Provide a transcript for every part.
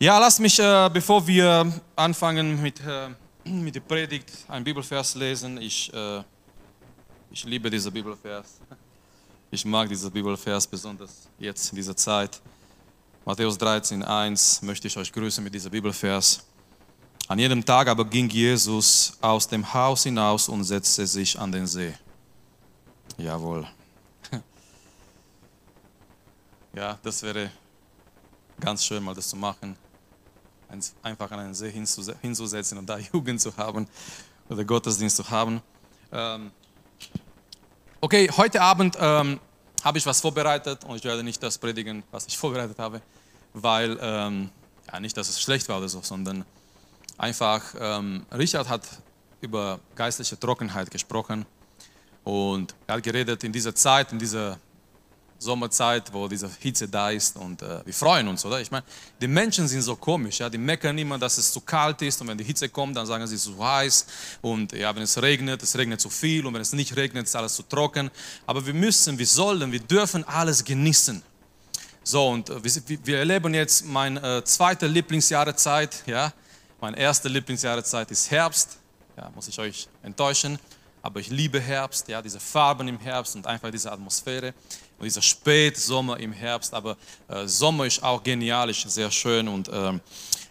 Ja, lass mich, äh, bevor wir anfangen mit, äh, mit der Predigt, einen Bibelvers lesen. Ich, äh, ich liebe diesen Bibelvers. Ich mag diesen Bibelvers besonders jetzt in dieser Zeit. Matthäus 13, 1 möchte ich euch grüßen mit diesem Bibelvers. An jedem Tag aber ging Jesus aus dem Haus hinaus und setzte sich an den See. Jawohl. Ja, das wäre ganz schön, mal das zu machen einfach an einen See hinzusetzen und da Jugend zu haben oder Gottesdienst zu haben. Ähm, okay, heute Abend ähm, habe ich was vorbereitet und ich werde nicht das predigen, was ich vorbereitet habe, weil, ähm, ja, nicht, dass es schlecht war oder so, sondern einfach, ähm, Richard hat über geistliche Trockenheit gesprochen und er hat geredet in dieser Zeit, in dieser Sommerzeit, wo diese Hitze da ist und äh, wir freuen uns, oder? Ich meine, die Menschen sind so komisch, ja, die meckern immer, dass es zu kalt ist und wenn die Hitze kommt, dann sagen sie, es ist zu heiß und ja, wenn es regnet, es regnet zu viel und wenn es nicht regnet, ist alles zu trocken. Aber wir müssen, wir sollen, wir dürfen alles genießen. So, und äh, wir, wir erleben jetzt meine äh, zweite Lieblingsjahreszeit, ja. Meine erste Lieblingsjahreszeit ist Herbst, ja, muss ich euch enttäuschen, aber ich liebe Herbst, ja, diese Farben im Herbst und einfach diese Atmosphäre und dieser Spätsommer im Herbst, aber äh, Sommer ist auch genial, ist sehr schön. Und ähm,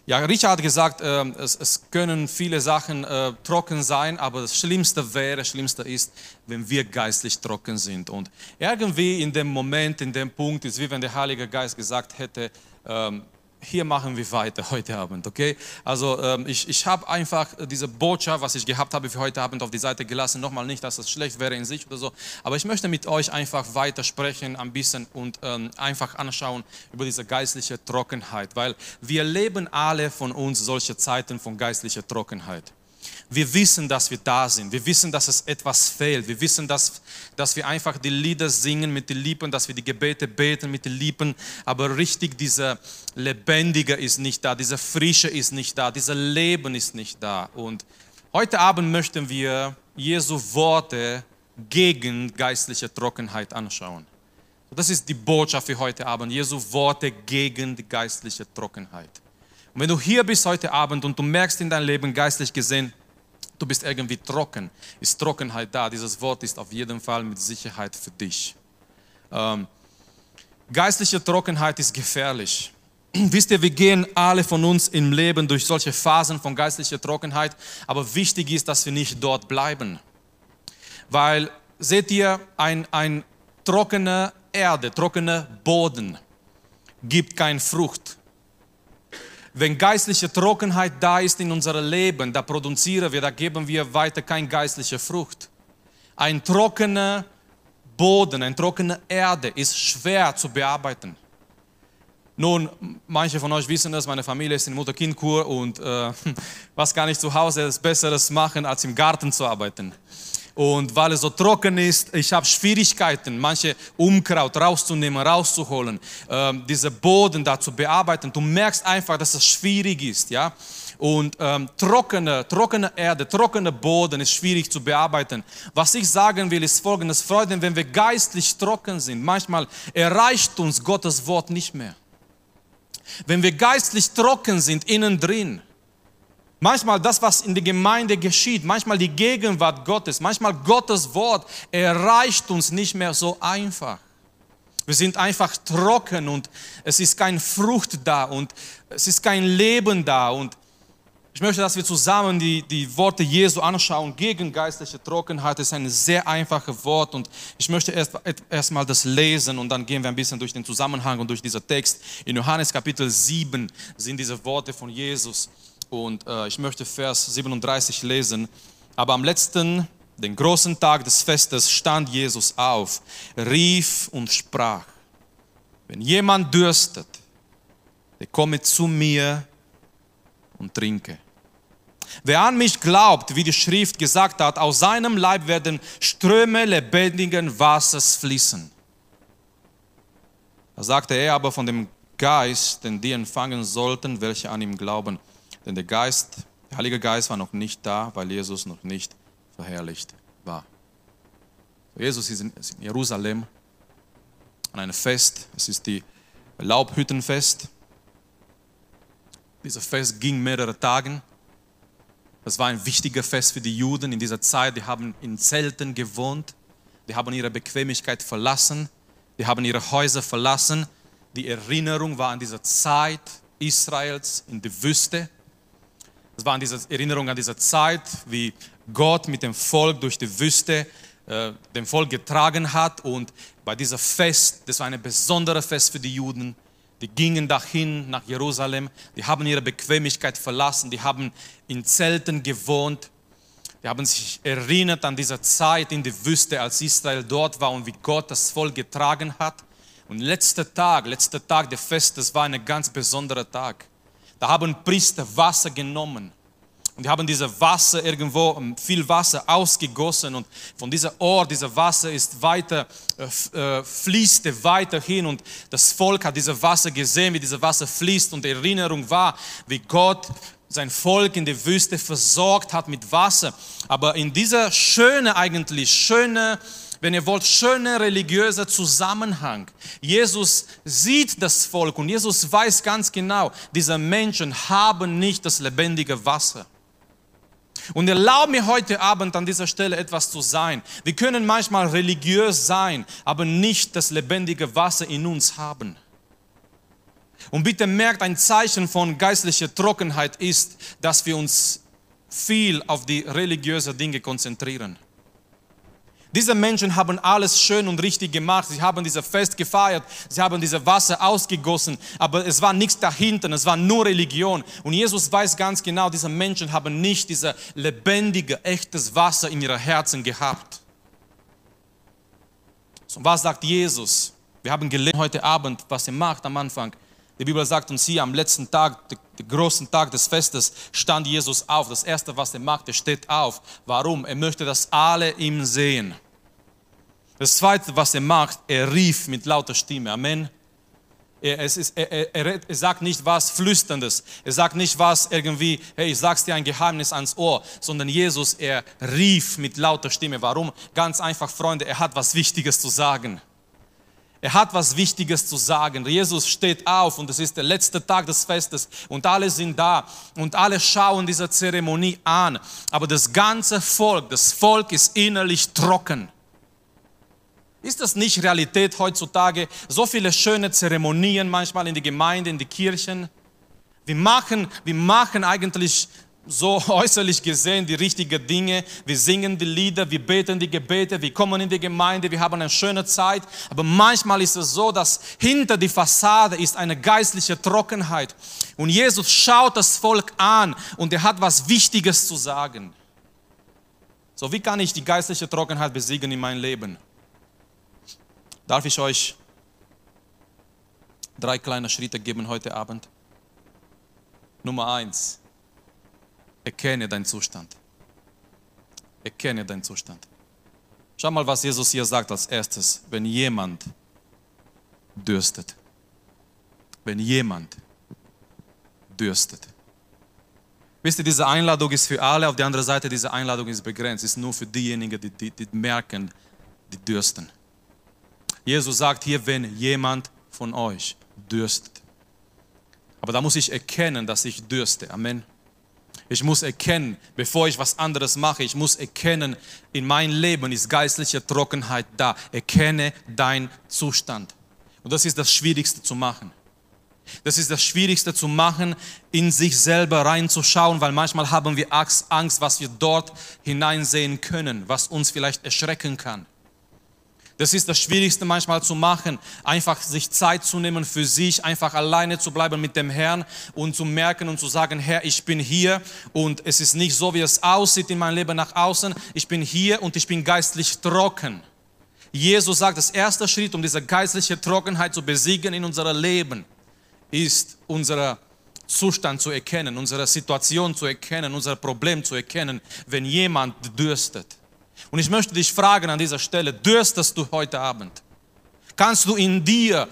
ja, Richard hat gesagt, äh, es, es, können viele Sachen äh, trocken sein, aber das Schlimmste wäre, das Schlimmste ist, wenn wir geistlich trocken sind. Und irgendwie in dem Moment, in dem Punkt ist, wie wenn der Heilige Geist gesagt hätte, ähm, hier machen wir weiter heute Abend, okay? Also ähm, ich, ich habe einfach diese Botschaft, was ich gehabt habe für heute Abend auf die Seite gelassen. Nochmal nicht, dass es schlecht wäre in sich oder so, aber ich möchte mit euch einfach weiter sprechen ein bisschen und ähm, einfach anschauen über diese geistliche Trockenheit, weil wir leben alle von uns solche Zeiten von geistlicher Trockenheit. Wir wissen, dass wir da sind. Wir wissen, dass es etwas fehlt. Wir wissen, dass, dass wir einfach die Lieder singen mit den Lippen, dass wir die Gebete beten mit den Lippen. Aber richtig, dieser Lebendige ist nicht da, dieser Frische ist nicht da, dieser Leben ist nicht da. Und heute Abend möchten wir Jesu Worte gegen geistliche Trockenheit anschauen. Das ist die Botschaft für heute Abend. Jesu Worte gegen die geistliche Trockenheit. Und wenn du hier bist heute Abend und du merkst in deinem Leben geistlich gesehen, du bist irgendwie trocken, ist Trockenheit da. Dieses Wort ist auf jeden Fall mit Sicherheit für dich. Ähm, geistliche Trockenheit ist gefährlich. Wisst ihr, wir gehen alle von uns im Leben durch solche Phasen von geistlicher Trockenheit, aber wichtig ist, dass wir nicht dort bleiben. Weil, seht ihr, ein, ein trockene Erde, trockener Boden gibt keine Frucht. Wenn geistliche Trockenheit da ist in unserem Leben, da produzieren wir, da geben wir weiter keine geistliche Frucht. Ein trockener Boden, eine trockene Erde ist schwer zu bearbeiten. Nun, manche von euch wissen das, meine Familie ist in Mutter-Kind-Kur und äh, was kann ich zu Hause Besseres machen, als im Garten zu arbeiten und weil es so trocken ist, ich habe Schwierigkeiten, manche Unkraut rauszunehmen, rauszuholen, ähm, diese Boden da zu bearbeiten. Du merkst einfach, dass es schwierig ist, ja. Und ähm, trockene, trockene Erde, trockener Boden ist schwierig zu bearbeiten. Was ich sagen will, ist folgendes: Freunde, wenn wir geistlich trocken sind, manchmal erreicht uns Gottes Wort nicht mehr. Wenn wir geistlich trocken sind, innen drin, Manchmal das, was in der Gemeinde geschieht, manchmal die Gegenwart Gottes, manchmal Gottes Wort erreicht uns nicht mehr so einfach. Wir sind einfach trocken und es ist keine Frucht da und es ist kein Leben da. Und ich möchte, dass wir zusammen die, die Worte Jesu anschauen gegen geistliche Trockenheit. Ist ein sehr einfaches Wort und ich möchte erst erstmal das lesen und dann gehen wir ein bisschen durch den Zusammenhang und durch diesen Text. In Johannes Kapitel 7 sind diese Worte von Jesus. Und äh, ich möchte Vers 37 lesen. Aber am letzten, den großen Tag des Festes, stand Jesus auf, rief und sprach, wenn jemand dürstet, der komme zu mir und trinke. Wer an mich glaubt, wie die Schrift gesagt hat, aus seinem Leib werden Ströme lebendigen Wassers fließen. Da sagte er aber von dem Geist, den die empfangen sollten, welche an ihm glauben. Denn der Geist, der Heilige Geist war noch nicht da, weil Jesus noch nicht verherrlicht war. Jesus ist in Jerusalem an einem Fest. Es ist die Laubhüttenfest. Dieses Fest ging mehrere Tage. Das war ein wichtiger Fest für die Juden in dieser Zeit. Die haben in Zelten gewohnt. Die haben ihre Bequemlichkeit verlassen. Die haben ihre Häuser verlassen. Die Erinnerung war an diese Zeit Israels in der Wüste. Es war an diese Erinnerung an diese Zeit, wie Gott mit dem Volk durch die Wüste äh, dem Volk getragen hat. Und bei dieser Fest, das war ein besonderes Fest für die Juden, die gingen dahin nach Jerusalem, die haben ihre Bequemlichkeit verlassen, die haben in Zelten gewohnt, die haben sich erinnert an diese Zeit in der Wüste, als Israel dort war und wie Gott das Volk getragen hat. Und letzter Tag, letzter Tag des Festes war ein ganz besonderer Tag. Da haben Priester Wasser genommen. Und die haben diese Wasser irgendwo, ähm, viel Wasser ausgegossen. Und von dieser Ort, dieser Wasser ist weiter, äh, äh fließte weiter hin. Und das Volk hat dieses Wasser gesehen, wie dieses Wasser fließt. Und Erinnerung war, wie Gott sein Volk in der Wüste versorgt hat mit Wasser. Aber in dieser schöne eigentlich, schöne, wenn ihr wollt, schöne religiöse Zusammenhang. Jesus sieht das Volk und Jesus weiß ganz genau, diese Menschen haben nicht das lebendige Wasser. Und erlaub mir heute Abend an dieser Stelle etwas zu sein. Wir können manchmal religiös sein, aber nicht das lebendige Wasser in uns haben. Und bitte merkt, ein Zeichen von geistlicher Trockenheit ist, dass wir uns viel auf die religiösen Dinge konzentrieren. Diese Menschen haben alles schön und richtig gemacht. Sie haben dieses Fest gefeiert. Sie haben dieses Wasser ausgegossen. Aber es war nichts dahinter. Es war nur Religion. Und Jesus weiß ganz genau, diese Menschen haben nicht dieses lebendige, echtes Wasser in ihren Herzen gehabt. So, was sagt Jesus? Wir haben gelernt heute Abend, was er macht am Anfang. Die Bibel sagt uns hier, am letzten Tag, den großen Tag des Festes, stand Jesus auf. Das Erste, was er macht, er steht auf. Warum? Er möchte, dass alle ihm sehen. Das Zweite, was er macht, er rief mit lauter Stimme. Amen. Er, ist, er, er, er, sagt nicht was Flüsterndes. Er sagt nicht was irgendwie, hey, ich sag's dir ein Geheimnis ans Ohr, sondern Jesus, er rief mit lauter Stimme. Warum? Ganz einfach, Freunde, er hat was Wichtiges zu sagen. Er hat was Wichtiges zu sagen. Jesus steht auf und es ist der letzte Tag des Festes und alle sind da und alle schauen diese Zeremonie an. Aber das ganze Volk, das Volk ist innerlich trocken. Ist das nicht Realität heutzutage? So viele schöne Zeremonien manchmal in die Gemeinde, in die Kirchen. Wir machen, wir machen eigentlich so äußerlich gesehen die richtigen Dinge. Wir singen die Lieder, wir beten die Gebete, wir kommen in die Gemeinde, wir haben eine schöne Zeit. Aber manchmal ist es so, dass hinter die Fassade ist eine geistliche Trockenheit. Und Jesus schaut das Volk an und er hat was Wichtiges zu sagen. So, wie kann ich die geistliche Trockenheit besiegen in meinem Leben? Darf ich euch drei kleine Schritte geben heute Abend? Nummer eins Erkenne deinen Zustand. Erkenne deinen Zustand. Schau mal, was Jesus hier sagt als erstes. Wenn jemand dürstet. Wenn jemand dürstet. Wisst ihr, diese Einladung ist für alle, auf der anderen Seite, diese Einladung ist begrenzt, ist nur für diejenigen, die, die, die merken, die dürsten. Jesus sagt hier, wenn jemand von euch dürstet. Aber da muss ich erkennen, dass ich dürste. Amen. Ich muss erkennen, bevor ich was anderes mache, ich muss erkennen, in meinem Leben ist geistliche Trockenheit da. Erkenne deinen Zustand. Und das ist das Schwierigste zu machen. Das ist das Schwierigste zu machen, in sich selber reinzuschauen, weil manchmal haben wir Angst, was wir dort hineinsehen können, was uns vielleicht erschrecken kann. Das ist das Schwierigste manchmal zu machen, einfach sich Zeit zu nehmen für sich, einfach alleine zu bleiben mit dem Herrn und zu merken und zu sagen, Herr, ich bin hier und es ist nicht so, wie es aussieht in meinem Leben nach außen. Ich bin hier und ich bin geistlich trocken. Jesus sagt, das erste Schritt, um diese geistliche Trockenheit zu besiegen in unserem Leben, ist unser Zustand zu erkennen, unsere Situation zu erkennen, unser Problem zu erkennen, wenn jemand dürstet. Und ich möchte dich fragen an dieser Stelle, dürstest du heute Abend? Kannst du in dir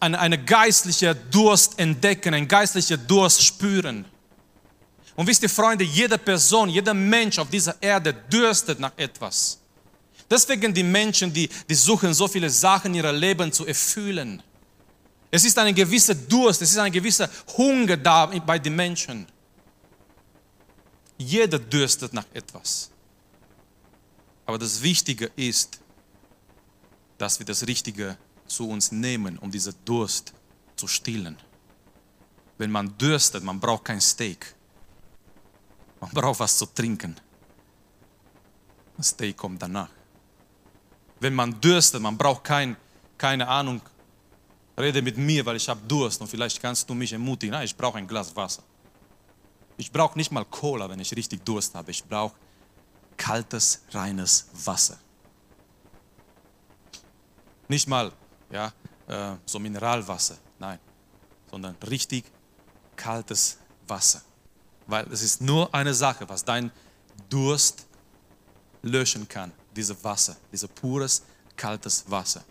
eine, eine geistliche Durst entdecken, ein geistlicher Durst spüren? Und wisst ihr, Freunde, jede Person, jeder Mensch auf dieser Erde dürstet nach etwas. Deswegen die Menschen, die, die suchen so viele Sachen in ihrem Leben zu erfüllen. Es ist ein gewisser Durst, es ist ein gewisser Hunger da bei den Menschen. Jeder dürstet nach etwas. Aber das Wichtige ist, dass wir das Richtige zu uns nehmen, um diesen Durst zu stillen. Wenn man dürstet, man braucht kein Steak. Man braucht was zu trinken. Das Steak kommt danach. Wenn man dürstet, man braucht kein, keine Ahnung, rede mit mir, weil ich habe Durst und vielleicht kannst du mich ermutigen. Nein, ich brauche ein Glas Wasser. Ich brauche nicht mal Cola, wenn ich richtig Durst habe. Ich brauche kaltes, reines Wasser. Nicht mal ja, äh, so Mineralwasser, nein, sondern richtig kaltes Wasser. Weil es ist nur eine Sache, was dein Durst löschen kann, dieses Wasser, dieses pures, kaltes Wasser.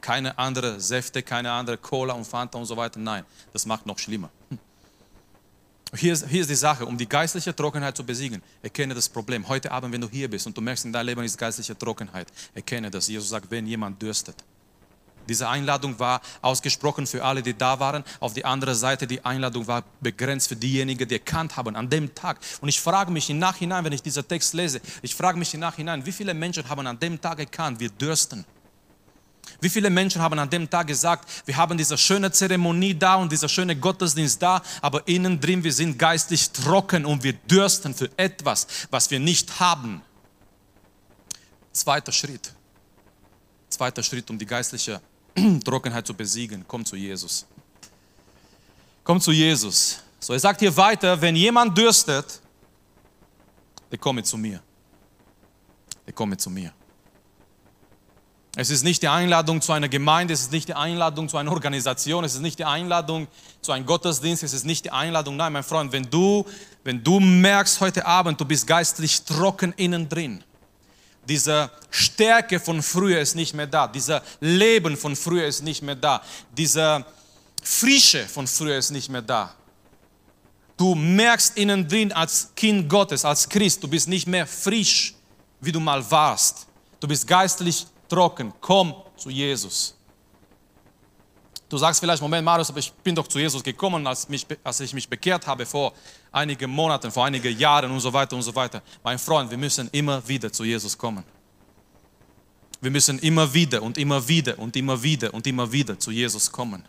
Keine andere Säfte, keine andere Cola und Fanta und so weiter. Nein, das macht noch schlimmer. Hier ist, hier ist die Sache, um die geistliche Trockenheit zu besiegen. Erkenne das Problem. Heute Abend, wenn du hier bist und du merkst, in deinem Leben ist geistliche Trockenheit, erkenne das. Jesus sagt, wenn jemand dürstet. Diese Einladung war ausgesprochen für alle, die da waren. Auf die andere Seite, die Einladung war begrenzt für diejenigen, die erkannt haben an dem Tag. Und ich frage mich im Nachhinein, wenn ich diesen Text lese, ich frage mich im Nachhinein, wie viele Menschen haben an dem Tag erkannt, wir dürsten. Wie viele Menschen haben an dem Tag gesagt, wir haben diese schöne Zeremonie da und dieser schöne Gottesdienst da, aber innen drin, wir sind geistlich trocken und wir dürsten für etwas, was wir nicht haben. Zweiter Schritt. Zweiter Schritt, um die geistliche Trockenheit zu besiegen. Komm zu Jesus. Komm zu Jesus. So, er sagt hier weiter, wenn jemand dürstet, der komme zu mir. Der komme zu mir. Es ist nicht die Einladung zu einer Gemeinde, es ist nicht die Einladung zu einer Organisation, es ist nicht die Einladung zu einem Gottesdienst, es ist nicht die Einladung. Nein, mein Freund, wenn du, wenn du merkst heute Abend, du bist geistlich trocken innen drin, diese Stärke von früher ist nicht mehr da, dieser Leben von früher ist nicht mehr da, diese Frische von früher ist nicht mehr da. Du merkst innen drin als Kind Gottes, als Christ, du bist nicht mehr frisch, wie du mal warst. Du bist geistlich trocken. Komm zu Jesus. Du sagst vielleicht, Moment, Marius, aber ich bin doch zu Jesus gekommen, als, mich, als ich mich bekehrt habe vor einigen Monaten, vor einigen Jahren und so weiter und so weiter. Mein Freund, wir müssen immer wieder zu Jesus kommen. Wir müssen immer wieder und immer wieder und immer wieder und immer wieder zu Jesus kommen.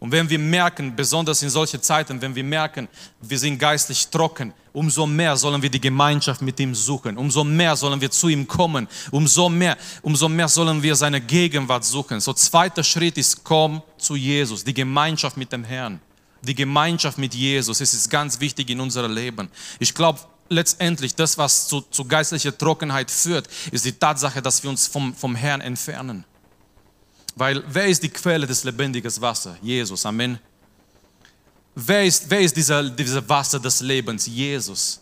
Und wenn wir merken, besonders in solchen Zeiten, wenn wir merken, wir sind geistlich trocken, umso mehr sollen wir die Gemeinschaft mit ihm suchen, umso mehr sollen wir zu ihm kommen, umso mehr, umso mehr sollen wir seine Gegenwart suchen. So zweiter Schritt ist, komm zu Jesus, die Gemeinschaft mit dem Herrn, die Gemeinschaft mit Jesus. Es ist ganz wichtig in unserem Leben. Ich glaube, letztendlich das, was zu, zu geistlicher Trockenheit führt, ist die Tatsache, dass wir uns vom, vom Herrn entfernen. Weil wer ist die Quelle des lebendigen Wassers? Jesus, Amen. Wer ist, wer ist dieser, dieser Wasser des Lebens? Jesus.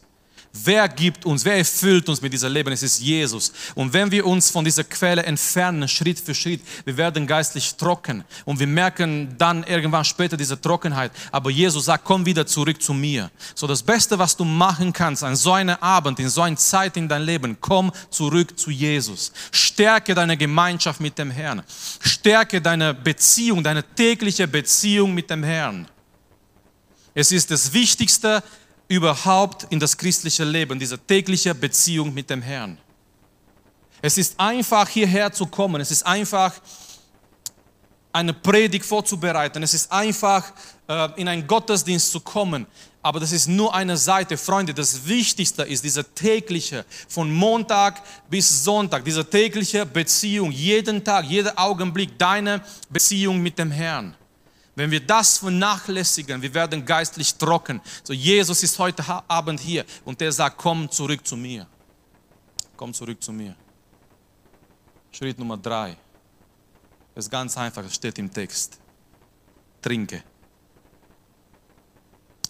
Wer gibt uns, wer erfüllt uns mit dieser Leben? Es ist Jesus. Und wenn wir uns von dieser Quelle entfernen, Schritt für Schritt, wir werden geistlich trocken und wir merken dann irgendwann später diese Trockenheit. Aber Jesus sagt, komm wieder zurück zu mir. So das Beste, was du machen kannst an so einem Abend, in so einer Zeit in dein Leben, komm zurück zu Jesus. Stärke deine Gemeinschaft mit dem Herrn. Stärke deine Beziehung, deine tägliche Beziehung mit dem Herrn. Es ist das Wichtigste, überhaupt in das christliche Leben, diese tägliche Beziehung mit dem Herrn. Es ist einfach hierher zu kommen, es ist einfach eine Predigt vorzubereiten, es ist einfach äh, in einen Gottesdienst zu kommen, aber das ist nur eine Seite. Freunde, das Wichtigste ist diese tägliche, von Montag bis Sonntag, diese tägliche Beziehung, jeden Tag, jeder Augenblick, deine Beziehung mit dem Herrn. Wenn wir das vernachlässigen, wir werden geistlich trocken. So, Jesus ist heute Abend hier und der sagt, komm zurück zu mir. Komm zurück zu mir. Schritt Nummer drei. Das ist ganz einfach, es steht im Text. Trinke.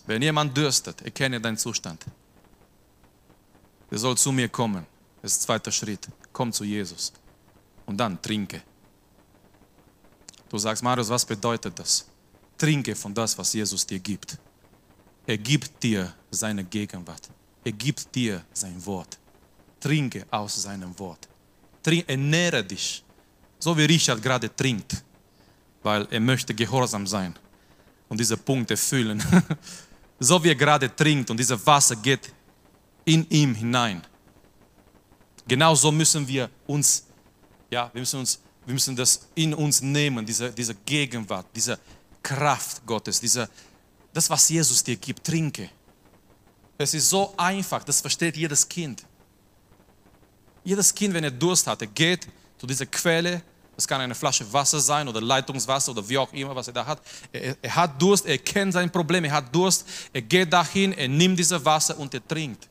Wenn jemand dürstet, erkenne deinen Zustand. Er soll zu mir kommen. Das ist der zweite Schritt. Komm zu Jesus. Und dann trinke. Du sagst, Marius, was bedeutet das? Trinke von das, was Jesus dir gibt. Er gibt dir seine Gegenwart. Er gibt dir sein Wort. Trinke aus seinem Wort. Trink, ernähre dich, so wie Richard gerade trinkt. weil er möchte gehorsam sein und diese Punkte fühlen. so wie er gerade trinkt und dieses Wasser geht in ihm hinein. Genauso müssen wir uns, ja, wir müssen uns, wir müssen das in uns nehmen, diese, diese Gegenwart, diese Kraft Gottes, diese, das, was Jesus dir gibt, trinke. Es ist so einfach, das versteht jedes Kind. Jedes Kind, wenn er Durst hat, er geht zu dieser Quelle, es kann eine Flasche Wasser sein oder Leitungswasser oder wie auch immer, was er da hat. Er, er, hat Durst, er kennt sein Problem, er hat Durst, er geht dahin, er nimmt dieses Wasser und er trinkt.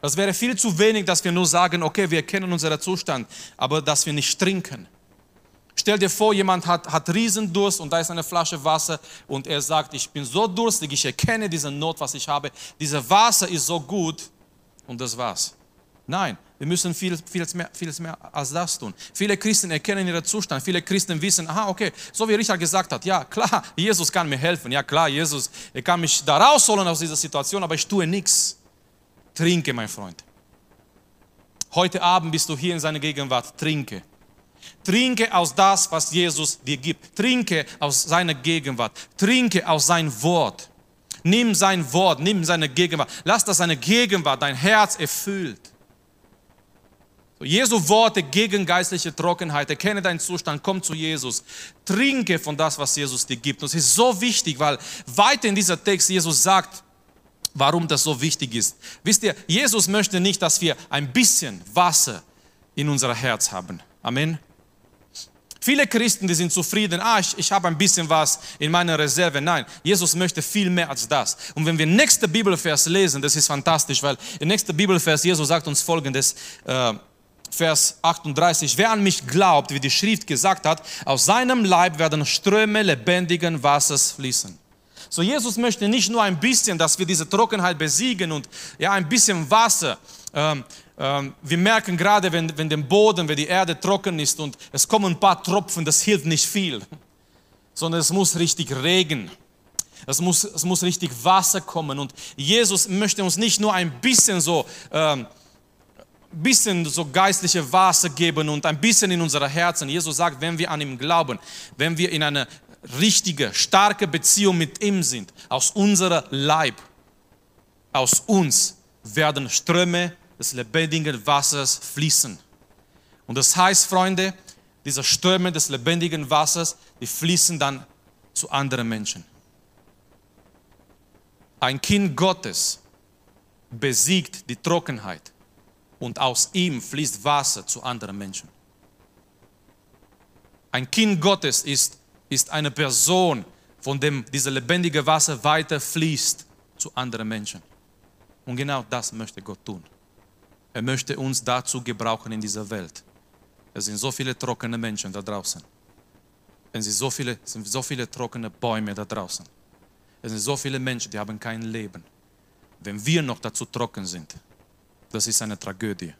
Das wäre viel zu wenig, dass wir nur sagen, okay, wir kennen unseren Zustand, aber dass wir nicht trinken. Stell dir vor, jemand hat, hat Riesendurst und da ist eine Flasche Wasser und er sagt, ich bin so durstig, ich erkenne diese Not, was ich habe. Dieses Wasser ist so gut und das war's. Nein, wir müssen viel, viel, mehr, vieles mehr als das tun. Viele Christen erkennen ihren Zustand. Viele Christen wissen, aha, okay, so wie Richard gesagt hat, ja klar, Jesus kann mir helfen. Ja klar, Jesus, er kann mich da rausholen aus dieser Situation, aber ich tue nichts. Trinke, mein Freund. Heute Abend bist du hier in seiner Gegenwart. Trinke. Trinke aus das, was Jesus dir gibt. Trinke aus seiner Gegenwart. Trinke aus sein Wort. Nimm sein Wort, nimm seine Gegenwart. Lass das seine Gegenwart dein Herz erfüllt. Jesu Worte gegen geistliche Trockenheit. Erkenne deinen Zustand, komm zu Jesus. Trinke von das, was Jesus dir gibt. Und es ist so wichtig, weil weiter in dieser Text Jesus sagt, warum das so wichtig ist. Wisst ihr, Jesus möchte nicht, dass wir ein bisschen Wasser in unser Herz haben. Amen. Viele Christen, die sind zufrieden, ah, ich, ich habe ein bisschen was in meiner Reserve. Nein, Jesus möchte viel mehr als das. Und wenn wir nächste Bibelvers lesen, das ist fantastisch, weil der nächste Bibelvers, Jesus sagt uns folgendes, äh, Vers 38, wer an mich glaubt, wie die Schrift gesagt hat, aus seinem Leib werden Ströme lebendigen Wassers fließen. So Jesus möchte nicht nur ein bisschen, dass wir diese Trockenheit besiegen und ja ein bisschen Wasser. Ähm, wir merken gerade, wenn, wenn der Boden, wenn die Erde trocken ist und es kommen ein paar Tropfen, das hilft nicht viel, sondern es muss richtig Regen. Es muss, es muss richtig Wasser kommen und Jesus möchte uns nicht nur ein bisschen so ähm, bisschen so geistliche Wasser geben und ein bisschen in unsere Herzen. Jesus sagt, wenn wir an ihm glauben, wenn wir in eine richtige, starke Beziehung mit ihm sind, aus unserer Leib, aus uns werden Ströme des lebendigen Wassers fließen. Und das heißt, Freunde, diese Ströme des lebendigen Wassers, die fließen dann zu anderen Menschen. Ein Kind Gottes besiegt die Trockenheit und aus ihm fließt Wasser zu anderen Menschen. Ein Kind Gottes ist ist eine Person, von dem dieses lebendige Wasser weiter fließt zu anderen Menschen. Und genau das möchte Gott tun. Er möchte uns dazu gebrauchen in dieser Welt. Es sind so viele trockene Menschen da draußen. Es sind so viele, sind so viele trockene Bäume da draußen. Es sind so viele Menschen, die haben kein Leben. Wenn wir noch dazu trocken sind, das ist eine Tragödie.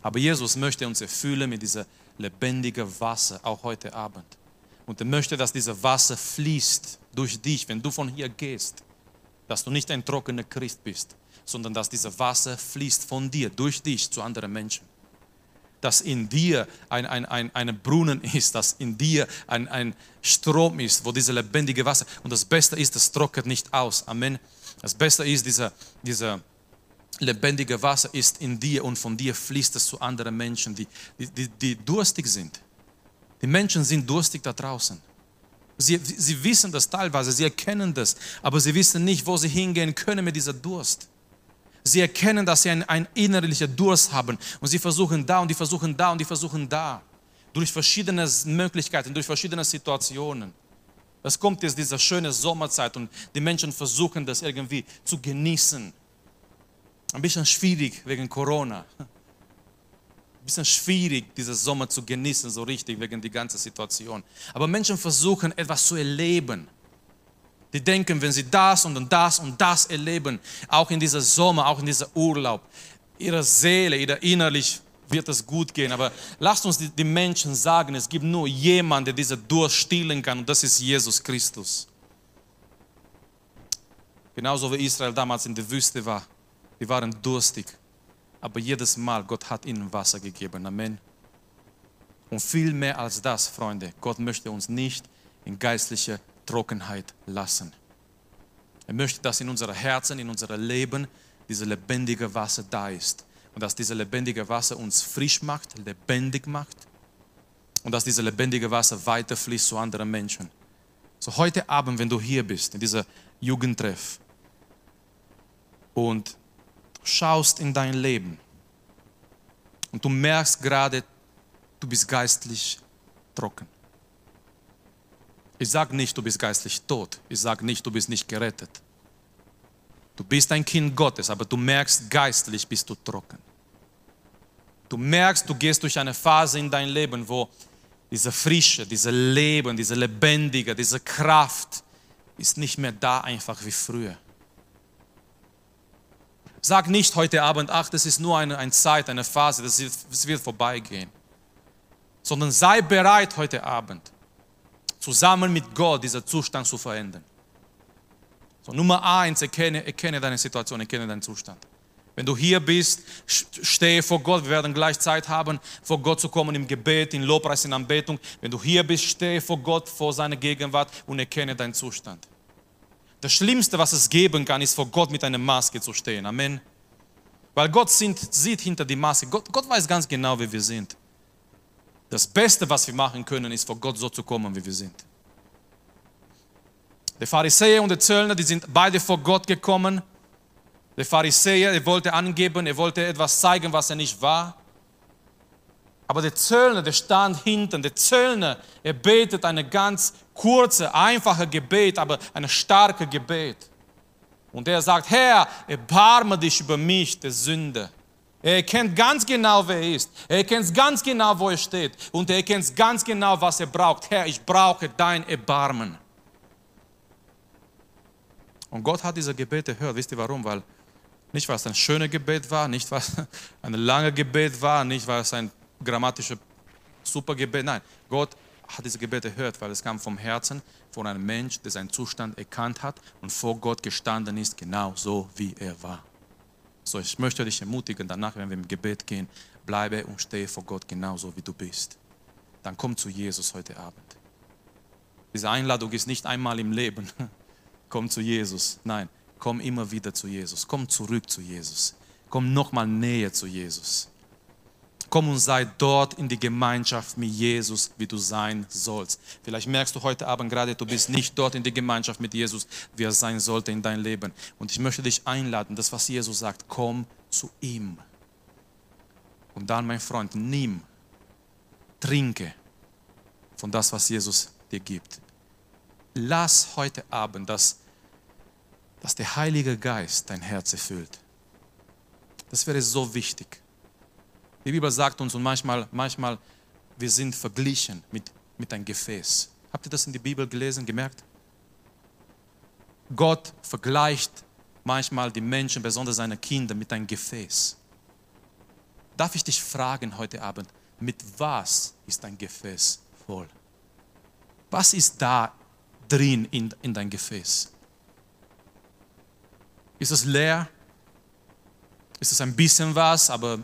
Aber Jesus möchte uns erfüllen mit diesem lebendigen Wasser, auch heute Abend. Und er möchte, dass dieses Wasser fließt durch dich, wenn du von hier gehst. Dass du nicht ein trockener Christ bist, sondern dass dieses Wasser fließt von dir, durch dich zu anderen Menschen. Dass in dir ein, ein, ein, ein Brunnen ist, dass in dir ein, ein Strom ist, wo dieses lebendige Wasser, und das Beste ist, es trocknet nicht aus. Amen. Das Beste ist, dieser, dieser lebendige Wasser ist in dir und von dir fließt es zu anderen Menschen, die, die, die durstig sind die Menschen sind durstig da draußen. Sie, sie wissen das teilweise, sie erkennen das, aber sie wissen nicht, wo sie hingehen können mit dieser Durst. Sie erkennen, dass sie einen, einen innerlichen Durst haben und sie versuchen da und die versuchen da und die versuchen da. Durch verschiedene Möglichkeiten, durch verschiedene Situationen. Es kommt jetzt diese schöne Sommerzeit und die Menschen versuchen das irgendwie zu genießen. Ein bisschen schwierig wegen Corona ein bisschen schwierig, diesen Sommer zu genießen, so richtig, wegen der ganzen Situation. Aber Menschen versuchen, etwas zu erleben. Die denken, wenn sie das und das und das erleben, auch in dieser Sommer, auch in dieser Urlaub, ihre Seele, ihre innerlich wird es gut gehen. Aber lasst uns die, die Menschen sagen, es gibt nur jemanden, der diese Durst stillen kann und das ist Jesus Christus. Genauso wie Israel damals in der Wüste war. Die waren durstig aber jedes Mal, Gott hat ihnen Wasser gegeben. Amen. Und viel mehr als das, Freunde, Gott möchte uns nicht in geistliche Trockenheit lassen. Er möchte, dass in unserem Herzen, in unserem Leben diese lebendige Wasser da ist. Und dass diese lebendige Wasser uns frisch macht, lebendig macht. Und dass diese lebendige Wasser weiterfließt zu anderen Menschen. So heute Abend, wenn du hier bist, in dieser Jugendtreff, und schaust in dein Leben und du merkst gerade, du bist geistlich trocken. Ich sage nicht, du bist geistlich tot. Ich sage nicht, du bist nicht gerettet. Du bist ein Kind Gottes, aber du merkst, geistlich bist du trocken. Du merkst, du gehst durch eine Phase in dein Leben, wo diese Frische, diese Leben, diese Lebendige, diese Kraft ist nicht mehr da einfach wie früher. Sag nicht heute Abend, ach, das ist nur eine, eine Zeit, eine Phase, das, ist, das wird vorbeigehen. Sondern sei bereit heute Abend, zusammen mit Gott diesen Zustand zu verändern. So, Nummer eins, erkenne, erkenne deine Situation, erkenne deinen Zustand. Wenn du hier bist, stehe vor Gott. Wir werden gleich Zeit haben, vor Gott zu kommen im Gebet, in Lobpreis, in Anbetung. Wenn du hier bist, stehe vor Gott, vor seiner Gegenwart und erkenne deinen Zustand. Das Schlimmste, was es geben kann, ist vor Gott mit einer Maske zu stehen. Amen. Weil Gott sieht hinter die Maske. Gott, Gott weiß ganz genau, wie wir sind. Das Beste, was wir machen können, ist vor Gott so zu kommen, wie wir sind. Der Pharisäer und der Zöllner, die sind beide vor Gott gekommen. Der Pharisäer, er wollte angeben, er wollte etwas zeigen, was er nicht war. Aber der Zöllner, der stand hinten, der Zöllner, er betet eine ganz kurze, einfache Gebet, aber eine starke Gebet. Und er sagt, Herr, erbarme dich über mich, der Sünde. Er kennt ganz genau, wer er ist. Er kennt ganz genau, wo er steht. Und er kennt ganz genau, was er braucht. Herr, ich brauche dein Erbarmen. Und Gott hat diese Gebete gehört. Wisst ihr warum? Weil nicht, weil es ein schönes Gebet war, nicht, weil es ein langes Gebet war, nicht, weil es ein grammatisches super Gebet. Nein, Gott hat diese Gebete gehört, weil es kam vom Herzen von einem Mensch, der seinen Zustand erkannt hat und vor Gott gestanden ist, genau so wie er war. So, ich möchte dich ermutigen, danach, wenn wir im Gebet gehen, bleibe und stehe vor Gott genauso wie du bist. Dann komm zu Jesus heute Abend. Diese Einladung ist nicht einmal im Leben. Komm zu Jesus. Nein, komm immer wieder zu Jesus. Komm zurück zu Jesus. Komm nochmal näher zu Jesus. Komm und sei dort in die Gemeinschaft mit Jesus, wie du sein sollst. Vielleicht merkst du heute Abend gerade, du bist nicht dort in die Gemeinschaft mit Jesus, wie er sein sollte in dein Leben. Und ich möchte dich einladen, das, was Jesus sagt, komm zu ihm. Und dann, mein Freund, nimm, trinke von das, was Jesus dir gibt. Lass heute Abend, dass, dass der Heilige Geist dein Herz erfüllt. Das wäre so wichtig. Die Bibel sagt uns und manchmal, manchmal wir sind verglichen mit, mit einem Gefäß. Habt ihr das in der Bibel gelesen, gemerkt? Gott vergleicht manchmal die Menschen, besonders seine Kinder, mit einem Gefäß. Darf ich dich fragen heute Abend, mit was ist dein Gefäß voll? Was ist da drin in, in dein Gefäß? Ist es leer? Ist es ein bisschen was, aber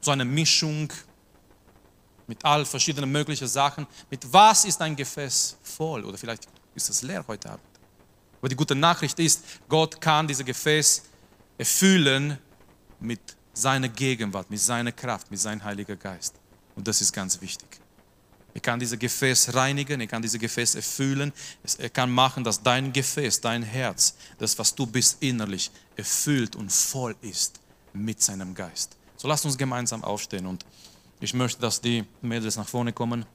so eine Mischung mit all verschiedenen möglichen Sachen. Mit was ist ein Gefäß voll? Oder vielleicht ist es leer heute Abend. Aber die gute Nachricht ist, Gott kann diese Gefäß erfüllen mit seiner Gegenwart, mit seiner Kraft, mit seinem Heiligen Geist. Und das ist ganz wichtig. Er kann diese Gefäß reinigen, er kann diese Gefäß erfüllen. Er kann machen, dass dein Gefäß, dein Herz, das, was du bist innerlich, erfüllt und voll ist mit seinem Geist. So lasst uns gemeinsam aufstehen und ich möchte, dass die Mädels nach vorne kommen.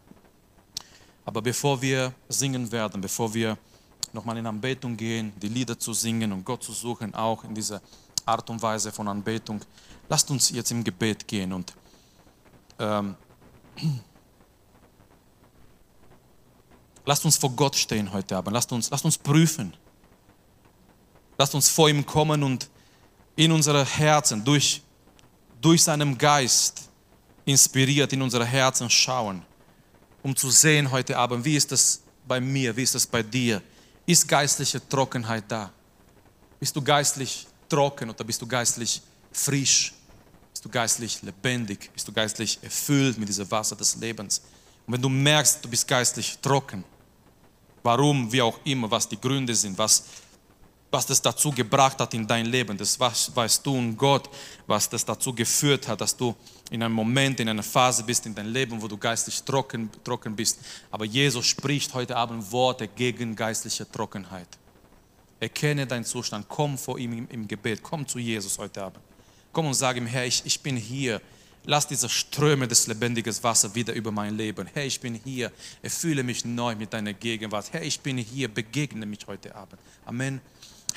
Aber bevor wir singen werden, bevor wir nochmal in Anbetung gehen, die Lieder zu singen und Gott zu suchen, auch in dieser Art und Weise von Anbetung, lasst uns jetzt im Gebet gehen und ähm, lasst uns vor Gott stehen heute Abend, lasst uns, lasst uns prüfen, lasst uns vor ihm kommen und in unsere Herzen durch durch seinen Geist inspiriert in unsere Herzen schauen, um zu sehen heute Abend, wie ist das bei mir, wie ist das bei dir? Ist geistliche Trockenheit da? Bist du geistlich trocken oder bist du geistlich frisch? Bist du geistlich lebendig, bist du geistlich erfüllt mit diesem Wasser des Lebens. Und wenn du merkst, du bist geistlich trocken, warum, wie auch immer, was die Gründe sind, was, was das dazu gebracht hat in dein Leben, das weißt du und Gott, was das dazu geführt hat, dass du in einem Moment, in einer Phase bist in deinem Leben, wo du geistlich trocken, trocken bist. Aber Jesus spricht heute Abend Worte gegen geistliche Trockenheit. Erkenne deinen Zustand, komm vor ihm im, Gebet, komm zu Jesus heute Abend. Komm und sag ihm, Herr, ich, ich bin hier. Lass diese Ströme des lebendigen Wassers wieder über mein Leben. Herr, ich bin hier. Erfülle mich neu mit deiner Gegenwart. Herr, ich bin hier. Begegne mich heute Abend. Amen.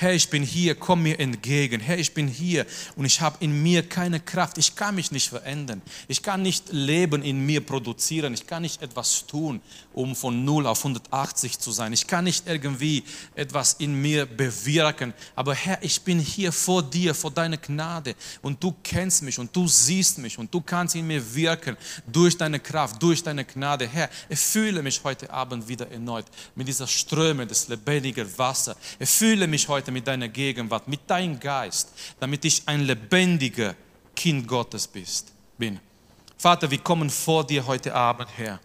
Herr, ich bin hier, komm mir entgegen. Herr, ich bin hier und ich habe in mir keine Kraft. Ich kann mich nicht verändern. Ich kann nicht Leben in mir produzieren. Ich kann nicht etwas tun, um von 0 auf 180 zu sein. Ich kann nicht irgendwie etwas in mir bewirken. Aber Herr, ich bin hier vor dir, vor deiner Gnade und du kennst mich und du siehst mich und du kannst in mir wirken durch deine Kraft, durch deine Gnade. Herr, erfülle mich heute Abend wieder erneut mit dieser Ströme des lebendigen Wassers. Erfülle mich heute heute mit deiner Gegenwart, mit deinem Geist, damit ich ein lebendiger Kind Gottes bist, bin. Vater, wir kommen vor dir heute Abend her.